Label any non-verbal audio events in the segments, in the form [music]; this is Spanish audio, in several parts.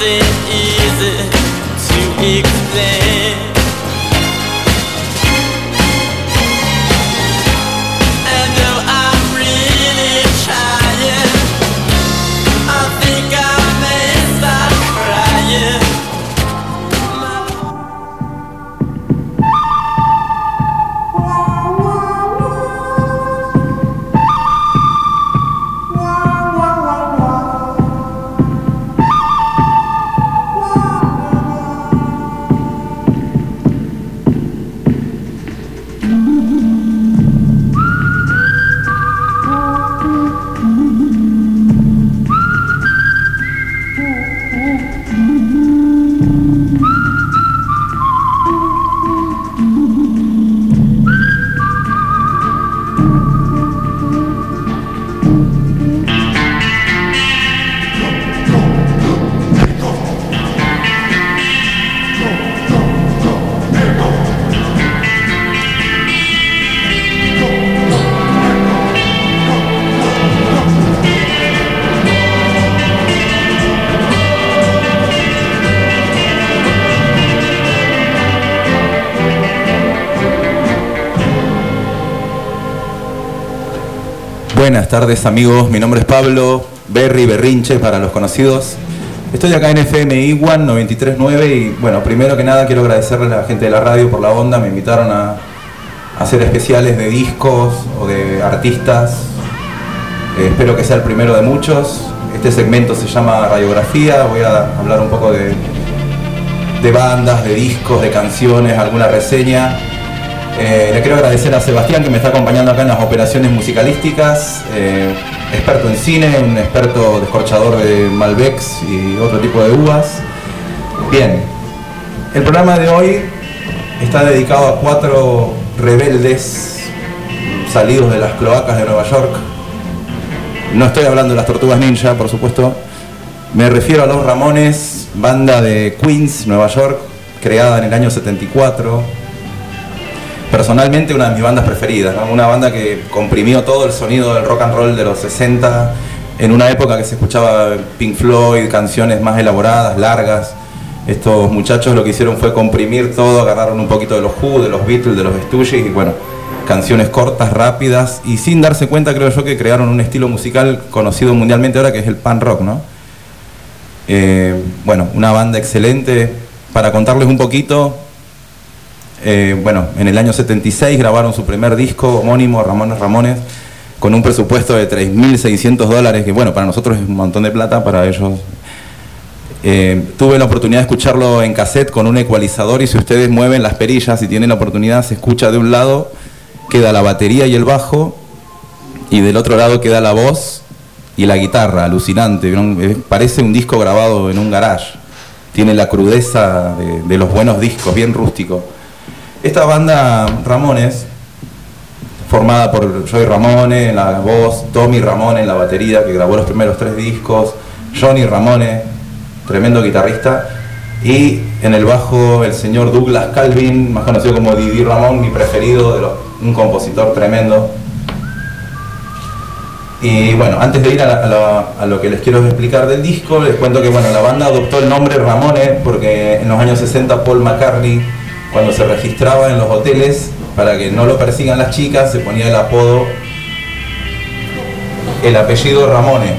it easy to ignore? Buenas tardes amigos, mi nombre es Pablo, Berry Berrinche para los conocidos. Estoy acá en FM Iguan 939 y bueno, primero que nada quiero agradecerle a la gente de la radio por la onda, me invitaron a, hacer especiales de discos o de artistas. Eh, espero que sea el primero de muchos. Este segmento se llama Radiografía, voy a hablar un poco de, de bandas, de discos, de canciones, alguna reseña eh, le quiero agradecer a Sebastián que me está acompañando acá en las operaciones musicalísticas, eh, experto en cine, un experto descorchador de Malbecs y otro tipo de uvas. Bien, el programa de hoy está dedicado a cuatro rebeldes salidos de las cloacas de Nueva York. No estoy hablando de las tortugas ninja, por supuesto. Me refiero a los Ramones, banda de Queens, Nueva York, creada en el año 74 personalmente una de mis bandas preferidas, una banda que comprimió todo el sonido del rock and roll de los 60, en una época que se escuchaba Pink Floyd, canciones más elaboradas, largas. Estos muchachos lo que hicieron fue comprimir todo, agarraron un poquito de los Who, de los Beatles, de los Stooges y bueno, canciones cortas, rápidas y sin darse cuenta creo yo que crearon un estilo musical conocido mundialmente ahora que es el pan rock, ¿no? Eh, bueno, una banda excelente. Para contarles un poquito, eh, bueno, en el año 76 grabaron su primer disco homónimo, Ramones Ramones, con un presupuesto de 3.600 dólares, que bueno, para nosotros es un montón de plata, para ellos. Eh, tuve la oportunidad de escucharlo en cassette con un ecualizador y si ustedes mueven las perillas y tienen la oportunidad, se escucha de un lado, queda la batería y el bajo, y del otro lado queda la voz y la guitarra, alucinante. Parece un disco grabado en un garage. Tiene la crudeza de, de los buenos discos, bien rústico. Esta banda Ramones, formada por Joey Ramone en la voz, Tommy Ramone en la batería, que grabó los primeros tres discos, Johnny Ramone, tremendo guitarrista, y en el bajo el señor Douglas Calvin, más conocido como Didi Ramón, mi preferido, de un compositor tremendo. Y bueno, antes de ir a, a, lo que les quiero explicar del disco, les cuento que bueno, la banda adoptó el nombre Ramone porque en los años 60 Paul McCartney cuando se registraba en los hoteles, para que no lo persigan las chicas, se ponía el apodo, el apellido Ramone.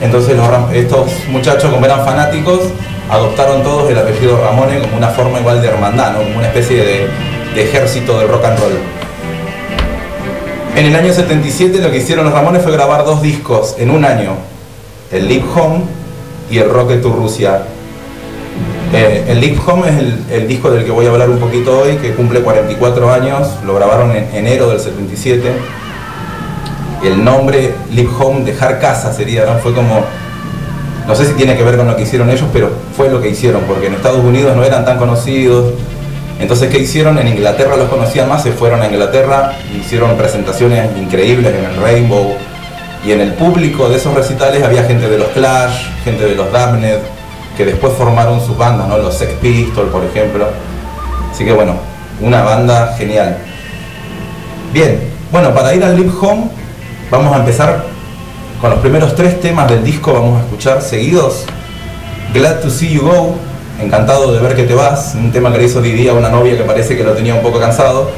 Entonces estos muchachos, como eran fanáticos, adoptaron todos el apellido Ramone como una forma igual de hermandad, como una especie de, ejército del rock and roll. En el año 77 lo que hicieron los Ramones fue grabar dos discos en un año, el Live Home y el Rocket to Rusia. Eh, el Live Home es el, disco del que voy a hablar un poquito hoy, que cumple 44 años, lo grabaron en enero del 77. El nombre Live Home, dejar casa sería. Fue como, no sé si tiene que ver con lo que hicieron ellos, pero fue lo que hicieron, porque en Estados Unidos no eran tan conocidos. Entonces, ¿qué hicieron? En Inglaterra los conocían más, se fueron a Inglaterra, hicieron presentaciones increíbles en el Rainbow. Y en el público de esos recitales había gente de los Clash, gente de los Damned, que después formaron sus bandas, ¿no? Los Sex Pistols, por ejemplo. Así que bueno, una banda genial. Bien, bueno, para ir al Live Home vamos a empezar con los primeros tres temas del disco, vamos a escuchar seguidos Glad to See You Go, encantado de ver que te vas, un tema que le hizo Didi a una novia que parece que lo tenía un poco cansado.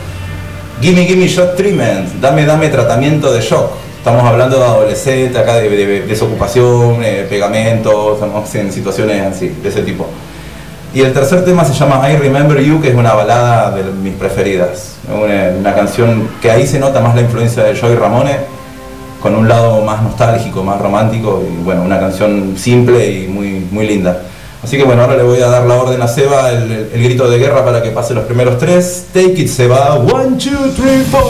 Gimme Gimme Shock Treatment, dame dame tratamiento de shock. Estamos hablando de adolescente, acá de, desocupación, eh, pegamento, estamos en situaciones así, de ese tipo. Y el tercer tema se llama I Remember You, que es una balada de mis preferidas. Una, canción que ahí se nota más la influencia de Joey Ramone, con un lado más nostálgico, más romántico, y bueno, una canción simple y muy, muy linda. Así que bueno, ahora le voy a dar la orden a Seba, el, grito de guerra para que pase los primeros tres. Take it, Seba. One, two, three, four.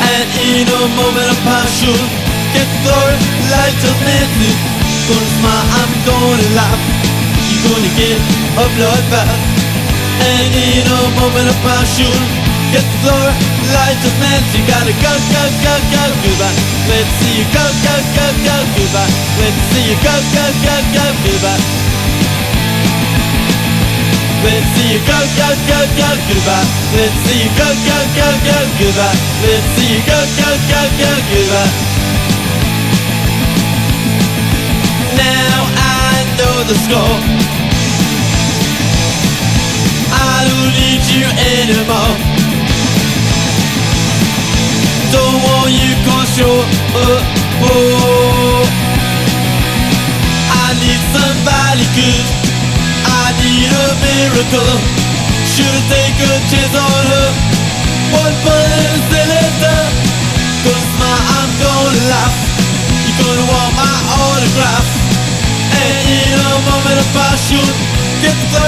And in a moment of passion Get through light of Nancy. Gonna smile, I'm gonna laugh. You're gonna get a bloodbath And in a moment of passion Get through light of Nancy. Gotta go, go, go, go, goodbye. Let's see you go, go, go, go, goodbye. Let's see you go, go, go, go, goodbye Let's see you go, go, go, go, goodbye. Let's see you go, go, go, go, goodbye. Let's see you go, go, go, go, goodbye. Now I know the score. I don't need you anymore. Don't want you cause you're uh, oh. I need somebody good a miracle. Should've taken a chance on her. One bullet still it Cause my I'm gonna laugh. You're gonna want my autograph. And in a moment of passion Get the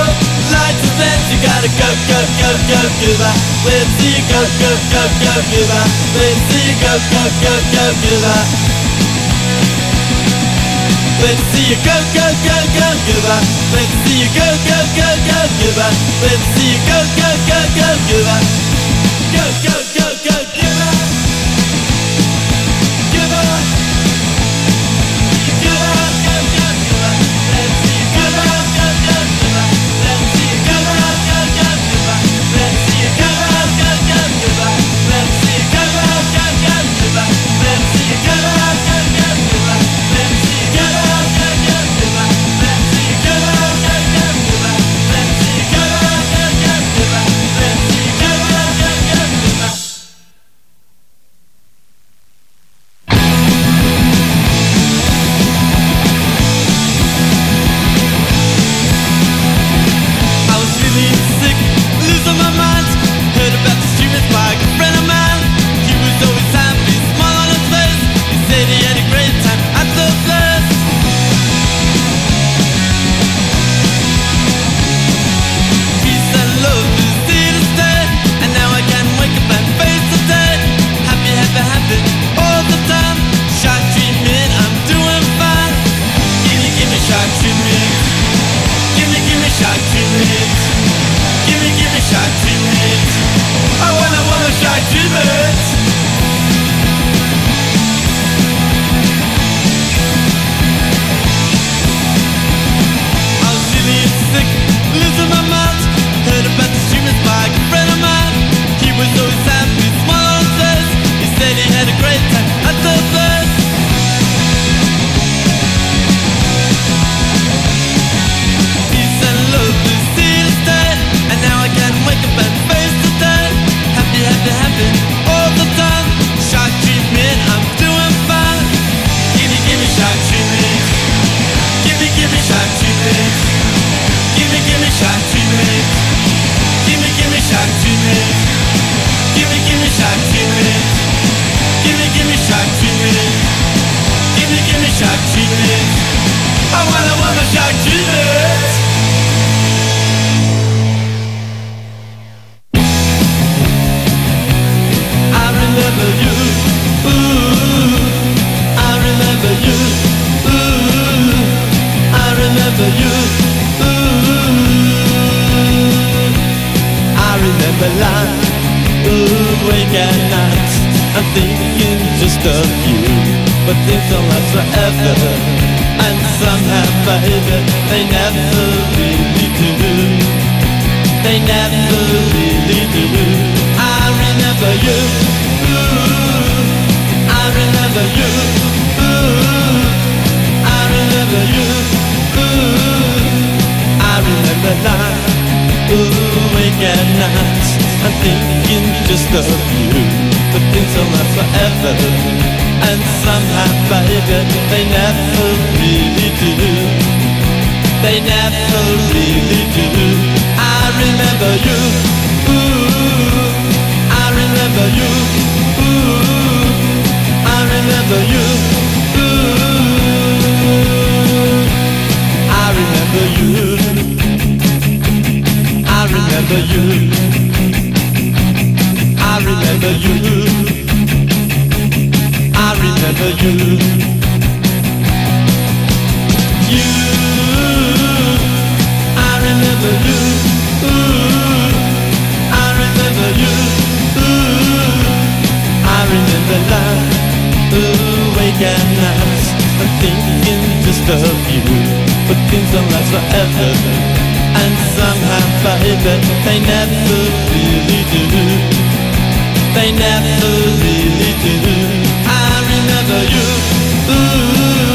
lights and then you gotta go, go, go, go, goodbye Let's see you go, go, go, go, goodbye Let's see you go, go, go, go, goodbye Let's see you go, go, go, go, goodbye. Let's see you go, go, go, go, goodbye. Let's see you go, go, go, go, goodbye. Go, go, go, go, just of you. But things don't last forever. And somehow, baby, they never really do. They never really do. I remember you. Ooh, I remember you. Ooh, I remember you. Ooh, I remember you. I remember you. I remember you. I remember you. You. I remember you. Ooh, I remember you. Ooh, I remember love. Ooh, wake at nights. I'm thinking just of you. But things don't last forever. And somehow, baby, they never really do. They never really do. I remember you. Ooh,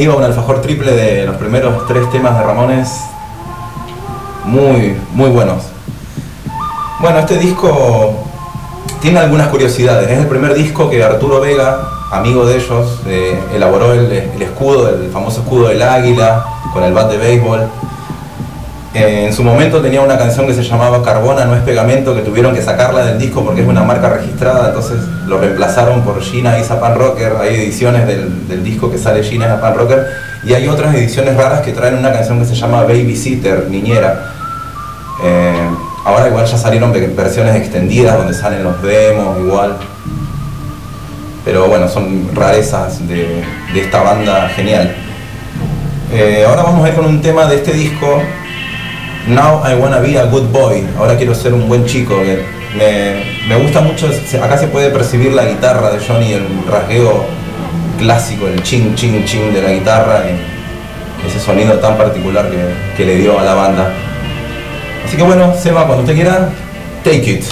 iba un alfajor triple de los primeros tres temas de Ramones. Muy, muy buenos. Bueno, este disco tiene algunas curiosidades. Es el primer disco que Arturo Vega, amigo de ellos, eh, elaboró el, el escudo, el famoso escudo del águila, con el bat de béisbol. Eh, en su momento tenía una canción que se llamaba Carbona no es pegamento, que tuvieron que sacarla del disco porque es una marca registrada, entonces lo reemplazaron por Gina Isa Pan Rocker. Hay ediciones del, del disco que sale Gina Isa Pan Rocker y hay otras ediciones raras que traen una canción que se llama Babysitter, Niñera. Eh, ahora igual ya salieron ve- versiones extendidas donde salen los demos igual. Pero bueno, son rarezas de, de esta banda genial. Eh, ahora vamos a ir con un tema de este disco Now I wanna be a good boy. Ahora quiero ser un buen chico. Me, me gusta mucho. Acá se puede percibir la guitarra de Johnny, el rasgueo clásico, el ching, ching, ching de la guitarra. y ese sonido tan particular que, que le dio a la banda. Así que bueno, Seba, cuando usted quiera, take it.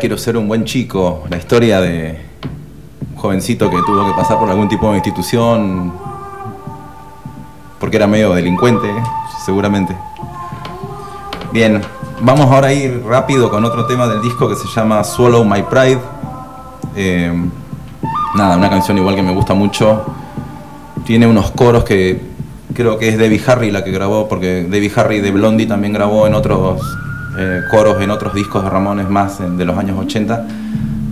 Quiero ser un buen chico. La historia de un jovencito que tuvo que pasar por algún tipo de institución porque era medio delincuente, seguramente. Bien, vamos ahora a ir rápido con otro tema del disco que se llama Swallow My Pride. Eh, nada, una canción igual que me gusta mucho. Tiene unos coros que creo que es Debbie Harry la que grabó, porque Debbie Harry de Blondie también grabó en otros eh, coros, en otros discos de Ramones más de los años 80.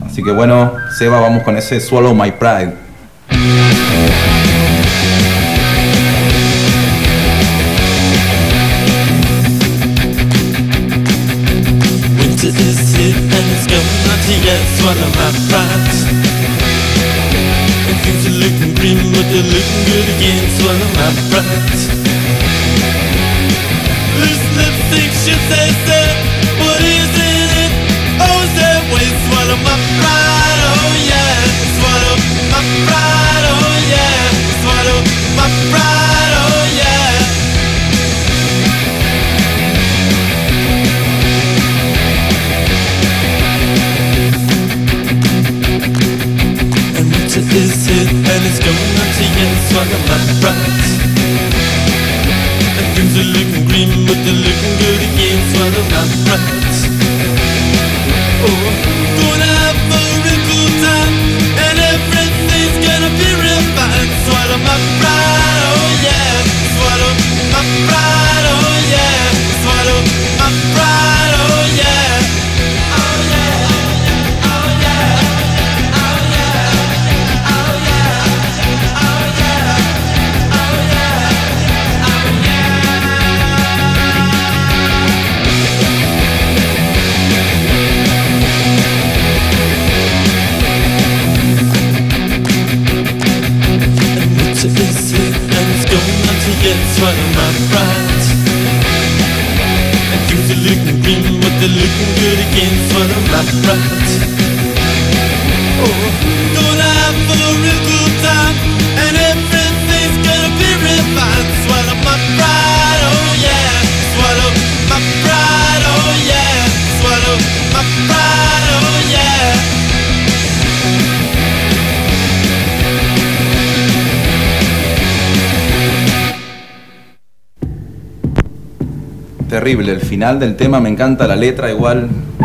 Así que bueno, Seba, vamos con ese Swallow My Pride. Pride. Swallow my pride This lipstick should say say What is it? Oh, way swallow my pride Oh yeah. Swallow my pride Oh yeah. Swallow my pride Oh yeah. And winter is here and it's going on to yet swallow my pride And things are looking green but they're looking good again Swallow my pride Oh, gonna have a real El final del tema me encanta, la letra igual. eh,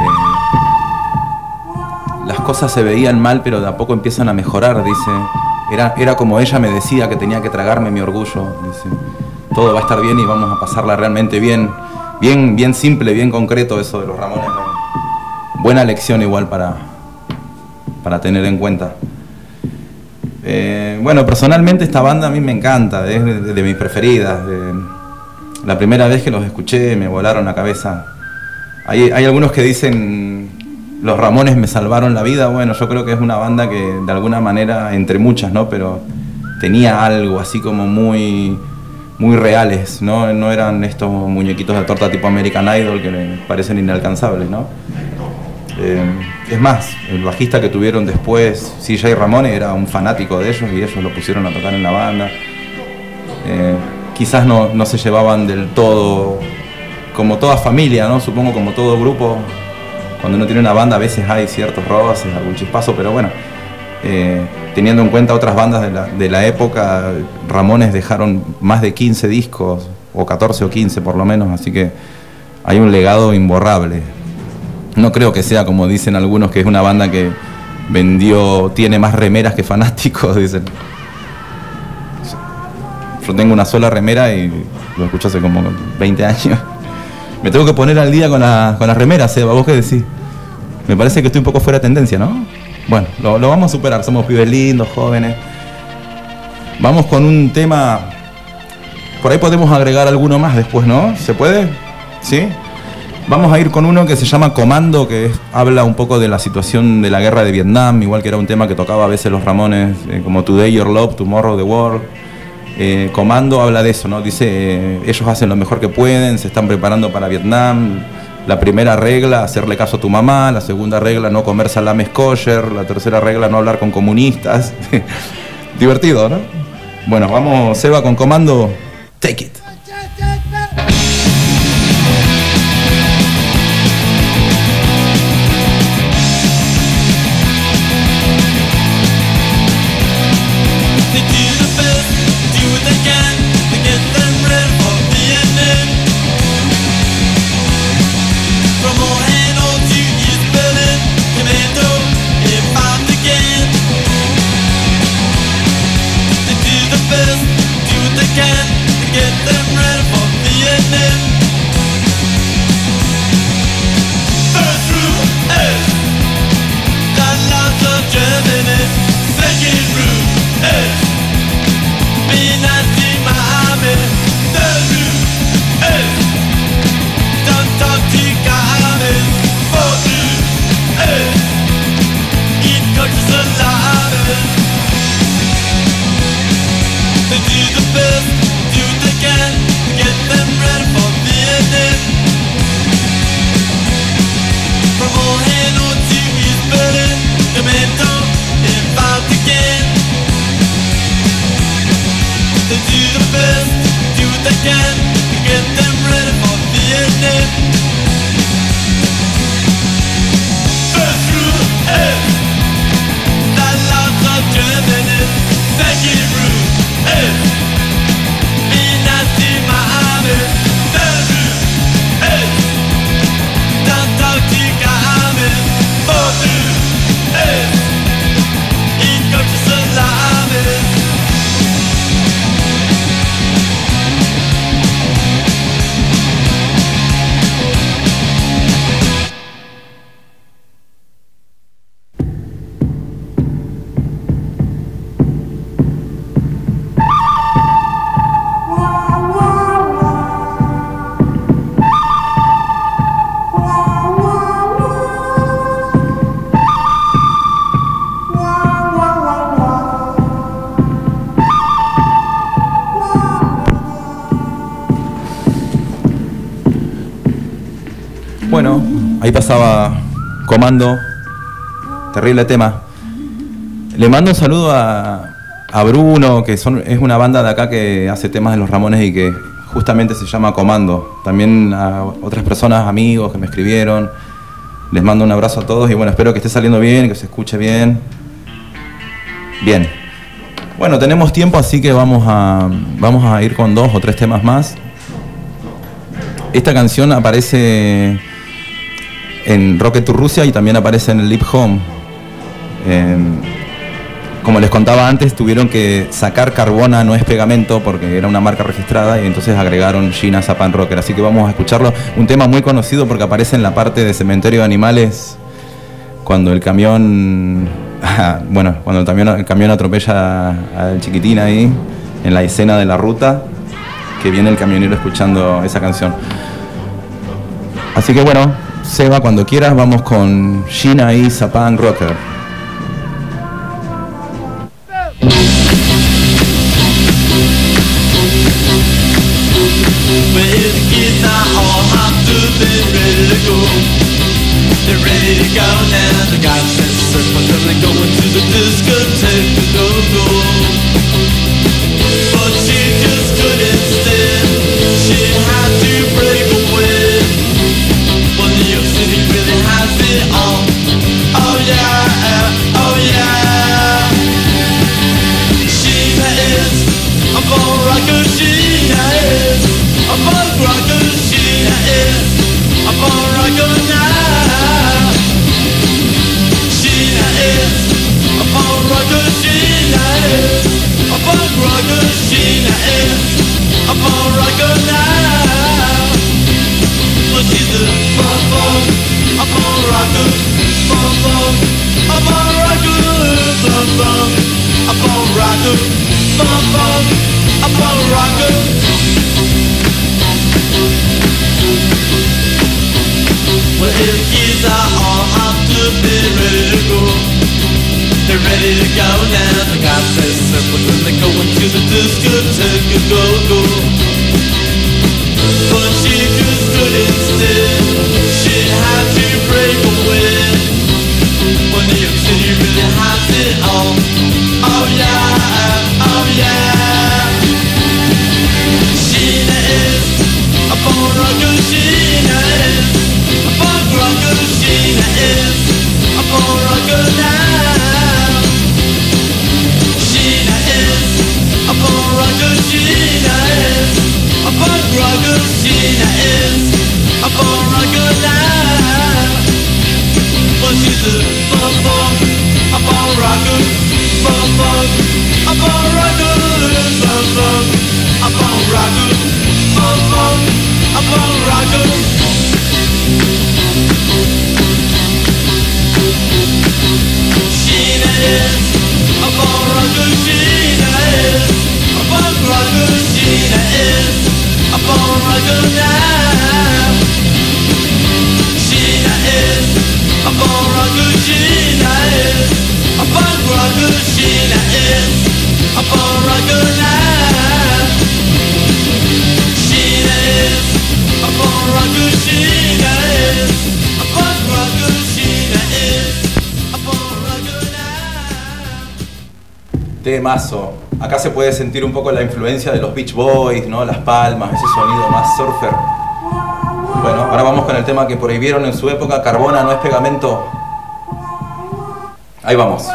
las cosas se veían mal, pero de a poco empiezan a mejorar, dice. Era, era como ella me decía que tenía que tragarme mi orgullo, dice. Todo va a estar bien y vamos a pasarla realmente bien. Bien, bien simple, bien concreto eso de los Ramones. Buena lección igual para, para tener en cuenta. Eh, bueno, personalmente esta banda a mí me encanta, es de, mis preferidas. La primera vez que los escuché me volaron la cabeza. Hay, algunos que dicen, los Ramones me salvaron la vida. Bueno, yo creo que es una banda que de alguna manera, entre muchas, ¿no? Pero tenía algo así como muy, muy reales, ¿no? No eran estos muñequitos de torta tipo American Idol que me parecen inalcanzables, ¿no? Eh, es más, el bajista que tuvieron después, CJ Ramone, era un fanático de ellos y ellos lo pusieron a tocar en la banda. Eh, quizás no, no se llevaban del todo, como toda familia, ¿no? Supongo como todo grupo, cuando uno tiene una banda a veces hay ciertos roces, algún chispazo, pero bueno, eh, teniendo en cuenta otras bandas de la, de la época, Ramones dejaron más de 15 discos, o 14 o 15 por lo menos, así que hay un legado imborrable. No creo que sea como dicen algunos, que es una banda que vendió, tiene más remeras que fanáticos, [laughs] dicen. Yo tengo una sola remera y lo escucho hace como 20 años. Me tengo que poner al día con, la, con las remeras, Seba, ¿vos qué decís? Me parece que estoy un poco fuera de tendencia, ¿no? Bueno, lo, lo vamos a superar, somos pibes lindos, jóvenes. Vamos con un tema... Por ahí podemos agregar alguno más después, ¿no? ¿Se puede? ¿Sí? Vamos a ir con uno que se llama Comando, que habla un poco de la situación de la guerra de Vietnam, igual que era un tema que tocaba a veces los Ramones, eh, como Today Your Love, Tomorrow the World. Eh, Comando habla de eso, ¿no? Dice, eh, ellos hacen lo mejor que pueden, se están preparando para Vietnam. La primera regla, hacerle caso a tu mamá. La segunda regla, no comer salames kosher. La tercera regla, no hablar con comunistas. [laughs] Divertido, ¿no? Bueno, vamos, Seba, con Comando. Take it. get there. Ahí pasaba Comando, terrible tema. Le mando un saludo a, a Bruno, que es una banda de acá que hace temas de los Ramones y que justamente se llama Comando. También a otras personas, amigos que me escribieron. Les mando un abrazo a todos y bueno, espero que esté saliendo bien, que se escuche bien. Bien. Bueno, tenemos tiempo, así que vamos a, vamos a ir con dos o tres temas más. Esta canción aparece en Rocket to Rusia y también aparece en el Leap Home. Eh, como les contaba antes, tuvieron que sacar Carbona no es pegamento porque era una marca registrada y entonces agregaron Gina Zapan Rocker. Así que vamos a escucharlo. Un tema muy conocido porque aparece en la parte de Cementerio de Animales cuando el camión, [laughs] bueno, cuando el el camión atropella al chiquitín ahí en la escena de la ruta, que viene el camionero escuchando esa canción. Así que bueno, Seba, cuando quieras, vamos con Gina y Zapan Rocker. Temazo. Acá se puede sentir un poco la influencia de los Beach Boys, ¿no? Las palmas, ese sonido más surfer. Bueno, ahora vamos con el tema que prohibieron en su época, Carbona no es pegamento. Ahí vamos.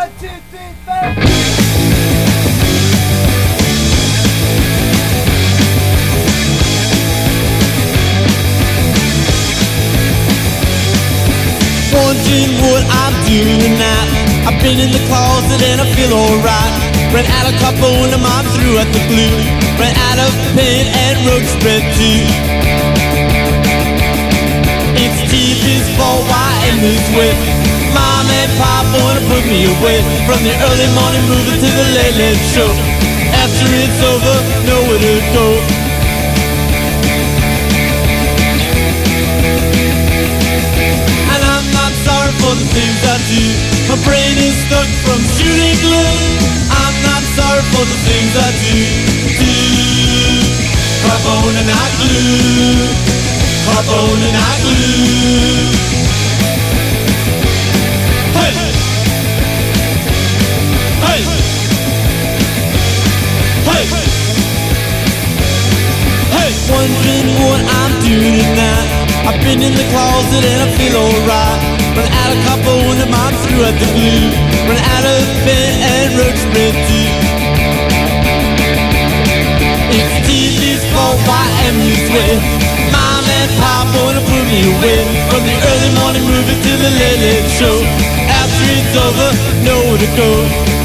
Closet. Ran out of carbone and mom threw out the glue. Ran out of paint and rug spread too. It's TV's fault why I am this way. Mom and Pop wanna put me away from the early morning movie to the late late show. After it's over, nowhere to go. And I'm not sorry for the things I do. My brain is stuck from shooting glue. Sorry for the things I do. Do carbone and I glue. Carbone and I glue. Hey. Hey. Hey. Hey. Wondering what I'm doing tonight. I've been in the closet and I feel alright. Run out of copper when the mom threw out the glue. Run out of pen and rug spread too. Why am you sweat? Mom and Pop wanna put me away From the early morning movie to the late late show. After it's over, nowhere to go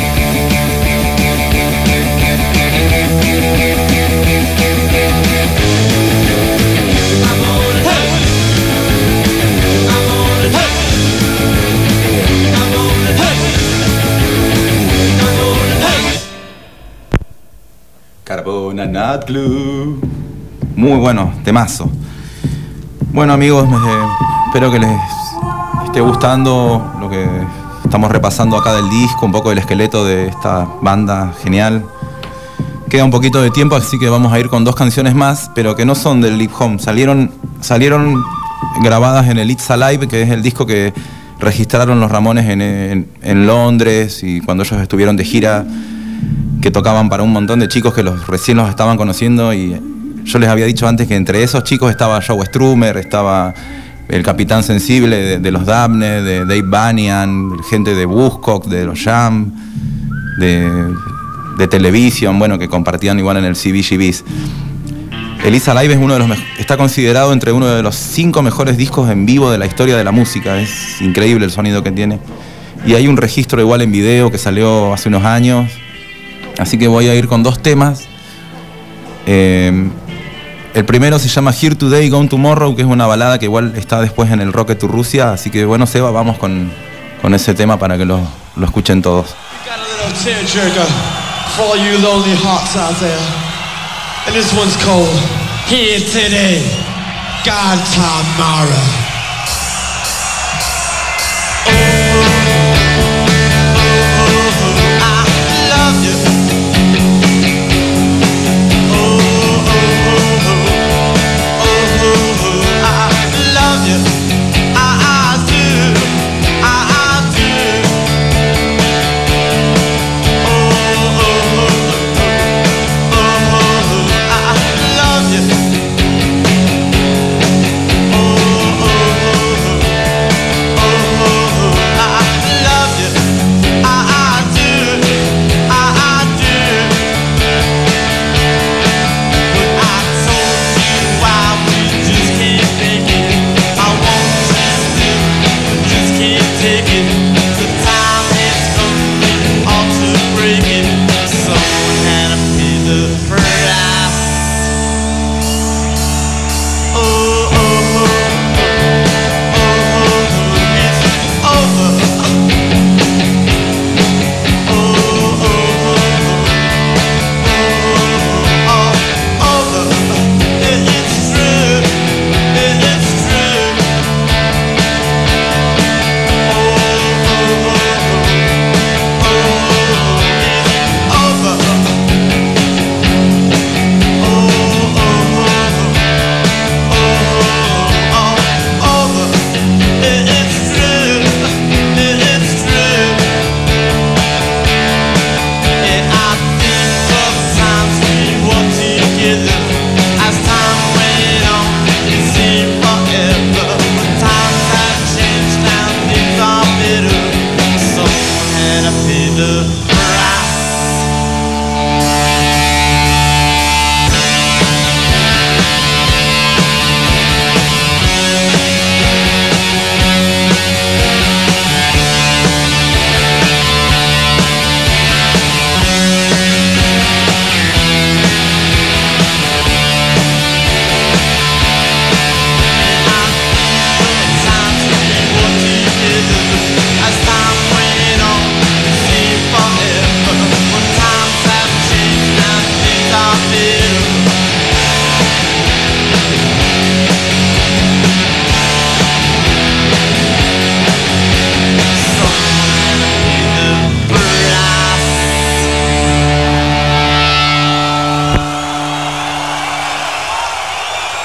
Muy bueno, temazo. Bueno amigos, espero que les esté gustando lo que estamos repasando acá del disco, un poco del esqueleto de esta banda genial. Queda un poquito de tiempo, así que vamos a ir con dos canciones más, pero que no son del Leap Home. Salieron, salieron grabadas en el It's Alive, que es el disco que registraron los Ramones en Londres y cuando ellos estuvieron de gira que tocaban para un montón de chicos que los recién los estaban conociendo y yo les había dicho antes que entre esos chicos estaba Joe Strummer, estaba el Capitán Sensible de, los Dabne, de Dave Banyan, gente de Buzzcock, de los Jam, de, de Television, bueno, que compartían igual en el CBGBs. Elisa Live es uno de los está considerado entre uno de los cinco mejores discos en vivo de la historia de la música. Es increíble el sonido que tiene. Y hay un registro igual en video que salió hace unos años Así que voy a ir con dos temas. Eh, el primero se llama Here Today, Gone Tomorrow, que es una balada que igual está después en el Rocket to Rusia. Así que bueno, Seba, vamos con, con ese tema para que lo, lo escuchen todos. And this one's called Here Today, Tomorrow.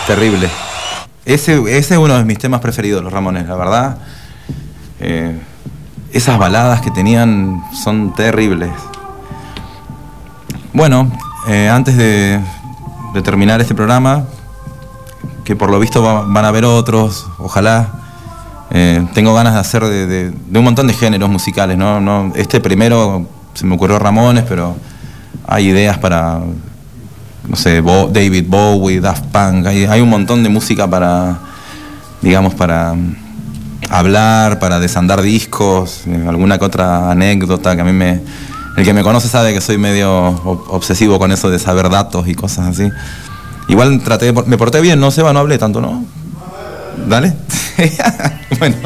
Terrible. Ese, ese es uno de mis temas preferidos, los Ramones, la verdad. Eh, esas baladas que tenían son terribles. Bueno, eh, antes de, terminar este programa, que por lo visto va- van a haber otros, ojalá. eh, tengo ganas de hacer de, de- de un montón de géneros musicales, ¿no? No, Este primero se me ocurrió Ramones, pero hay ideas para, no sé, David Bowie, Daft Punk, hay, hay un montón de música para, digamos, para mm, hablar, para desandar discos, eh, alguna que otra anécdota que a mí me... El que me conoce sabe que soy medio ob- obsesivo con eso de saber datos y cosas así. Igual traté, me porté bien, no Seba, no hablé tanto, ¿no? Dale. [laughs] bueno,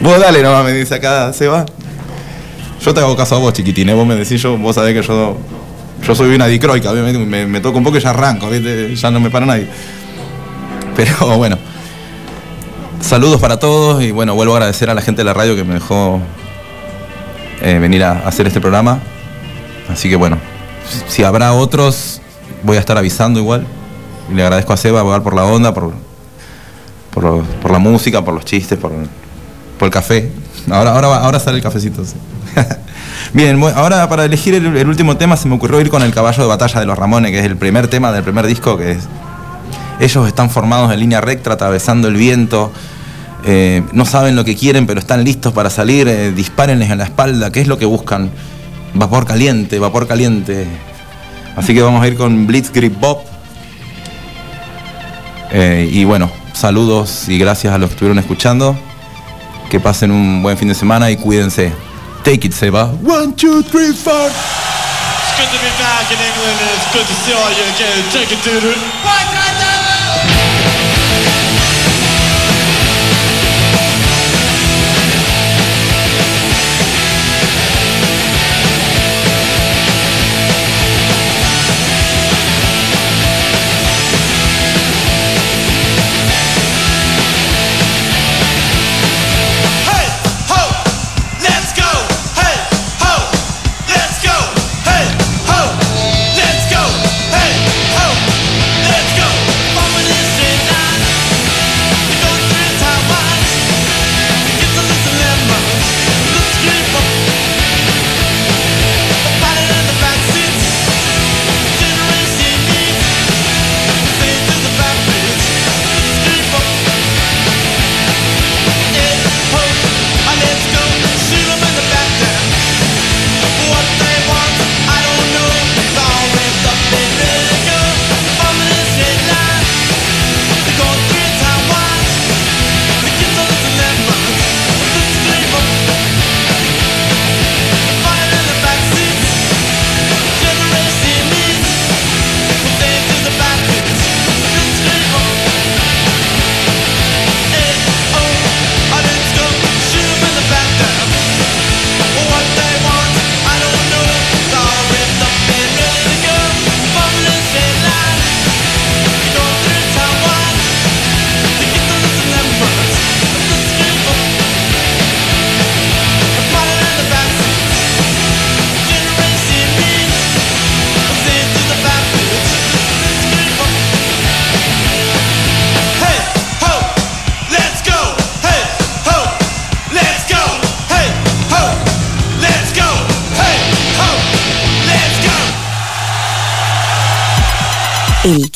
vos dale nomás, me dice acá Seba. Yo te hago caso a vos, chiquitín, ¿eh? vos me decís, yo, vos sabés que yo, yo soy una dicroica, me, me, me toco un poco y ya arranco, ya no me para nadie. Pero [laughs] bueno, saludos para todos y bueno, vuelvo a agradecer a la gente de la radio que me dejó eh, venir a hacer este programa. Así que bueno, si habrá otros, voy a estar avisando igual. Y le agradezco a Seba por la onda, por, por, por la música, por los chistes, por, por el café. Ahora, ahora, ahora sale el cafecito. sí. [laughs] Bien, ahora para elegir el, el último tema se me ocurrió ir con el caballo de batalla de los Ramones, que es el primer tema del primer disco, que es ellos están formados en línea recta, atravesando el viento, eh, no saben lo que quieren, pero están listos para salir, eh, dispárenles en la espalda, ¿qué es lo que buscan? Vapor caliente, vapor caliente. Así que vamos a ir con Blitzkrieg Bob. Eh, y bueno, saludos y gracias a los que estuvieron escuchando. Que pasen un buen fin de semana y cuídense. Take it, Seba. One, two, three, four. It's good to be back in England and it's good to see all you again. Take it, dude.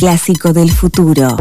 clásico del futuro.